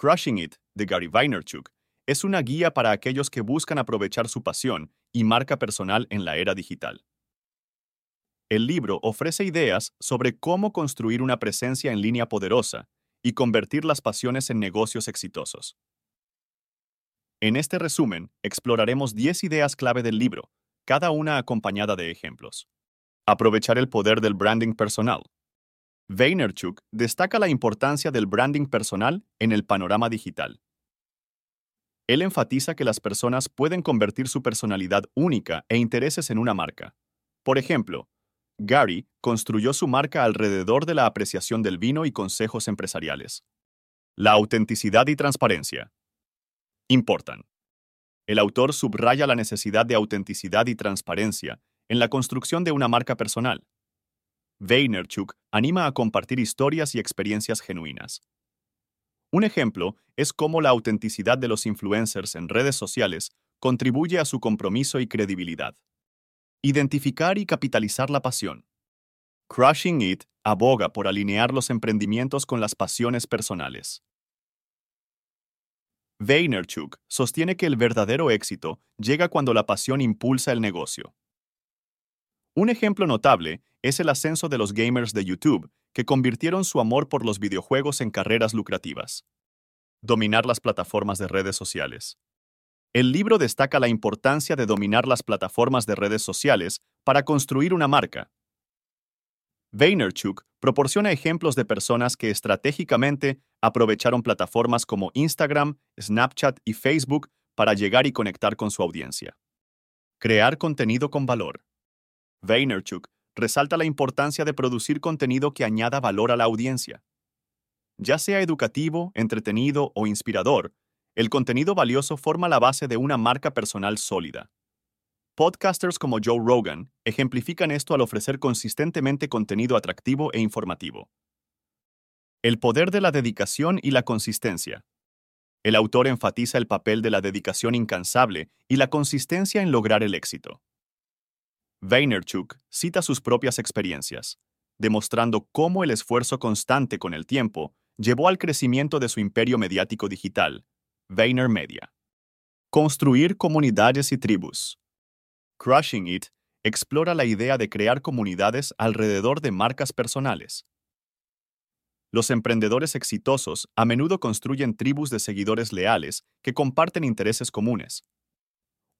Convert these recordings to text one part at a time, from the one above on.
Crushing It, de Gary Vaynerchuk, es una guía para aquellos que buscan aprovechar su pasión y marca personal en la era digital. El libro ofrece ideas sobre cómo construir una presencia en línea poderosa y convertir las pasiones en negocios exitosos. En este resumen, exploraremos 10 ideas clave del libro, cada una acompañada de ejemplos. Aprovechar el poder del branding personal. Vaynerchuk destaca la importancia del branding personal en el panorama digital. Él enfatiza que las personas pueden convertir su personalidad única e intereses en una marca. Por ejemplo, Gary construyó su marca alrededor de la apreciación del vino y consejos empresariales. La autenticidad y transparencia. Importan. El autor subraya la necesidad de autenticidad y transparencia en la construcción de una marca personal. Vaynerchuk anima a compartir historias y experiencias genuinas. Un ejemplo es cómo la autenticidad de los influencers en redes sociales contribuye a su compromiso y credibilidad. Identificar y capitalizar la pasión. Crushing It aboga por alinear los emprendimientos con las pasiones personales. Vaynerchuk sostiene que el verdadero éxito llega cuando la pasión impulsa el negocio. Un ejemplo notable es el ascenso de los gamers de YouTube, que convirtieron su amor por los videojuegos en carreras lucrativas. Dominar las plataformas de redes sociales. El libro destaca la importancia de dominar las plataformas de redes sociales para construir una marca. Vaynerchuk proporciona ejemplos de personas que estratégicamente aprovecharon plataformas como Instagram, Snapchat y Facebook para llegar y conectar con su audiencia. Crear contenido con valor. Vaynerchuk resalta la importancia de producir contenido que añada valor a la audiencia. Ya sea educativo, entretenido o inspirador, el contenido valioso forma la base de una marca personal sólida. Podcasters como Joe Rogan ejemplifican esto al ofrecer consistentemente contenido atractivo e informativo. El poder de la dedicación y la consistencia. El autor enfatiza el papel de la dedicación incansable y la consistencia en lograr el éxito. Vaynerchuk cita sus propias experiencias, demostrando cómo el esfuerzo constante con el tiempo llevó al crecimiento de su imperio mediático digital, Vayner Media. Construir comunidades y tribus. Crushing It explora la idea de crear comunidades alrededor de marcas personales. Los emprendedores exitosos a menudo construyen tribus de seguidores leales que comparten intereses comunes,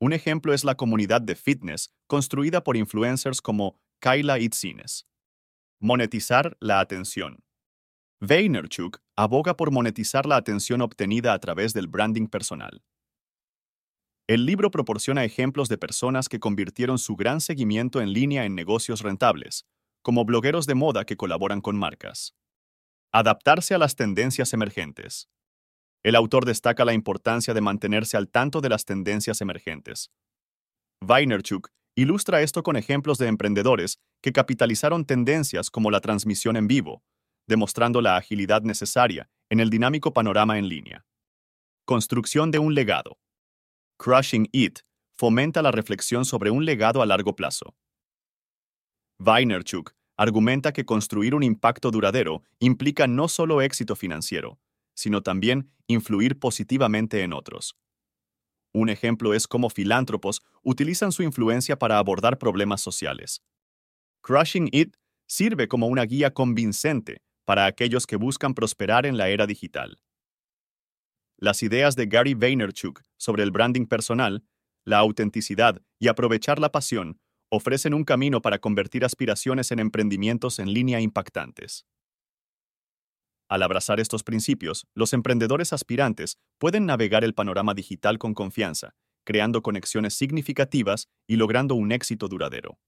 un ejemplo es la comunidad de fitness construida por influencers como Kyla Itzines. Monetizar la atención. Vaynerchuk aboga por monetizar la atención obtenida a través del branding personal. El libro proporciona ejemplos de personas que convirtieron su gran seguimiento en línea en negocios rentables, como blogueros de moda que colaboran con marcas. Adaptarse a las tendencias emergentes. El autor destaca la importancia de mantenerse al tanto de las tendencias emergentes. Vaynerchuk ilustra esto con ejemplos de emprendedores que capitalizaron tendencias como la transmisión en vivo, demostrando la agilidad necesaria en el dinámico panorama en línea. Construcción de un legado. Crushing It fomenta la reflexión sobre un legado a largo plazo. Vaynerchuk argumenta que construir un impacto duradero implica no solo éxito financiero, sino también influir positivamente en otros. Un ejemplo es cómo filántropos utilizan su influencia para abordar problemas sociales. Crushing It sirve como una guía convincente para aquellos que buscan prosperar en la era digital. Las ideas de Gary Vaynerchuk sobre el branding personal, la autenticidad y aprovechar la pasión ofrecen un camino para convertir aspiraciones en emprendimientos en línea impactantes. Al abrazar estos principios, los emprendedores aspirantes pueden navegar el panorama digital con confianza, creando conexiones significativas y logrando un éxito duradero.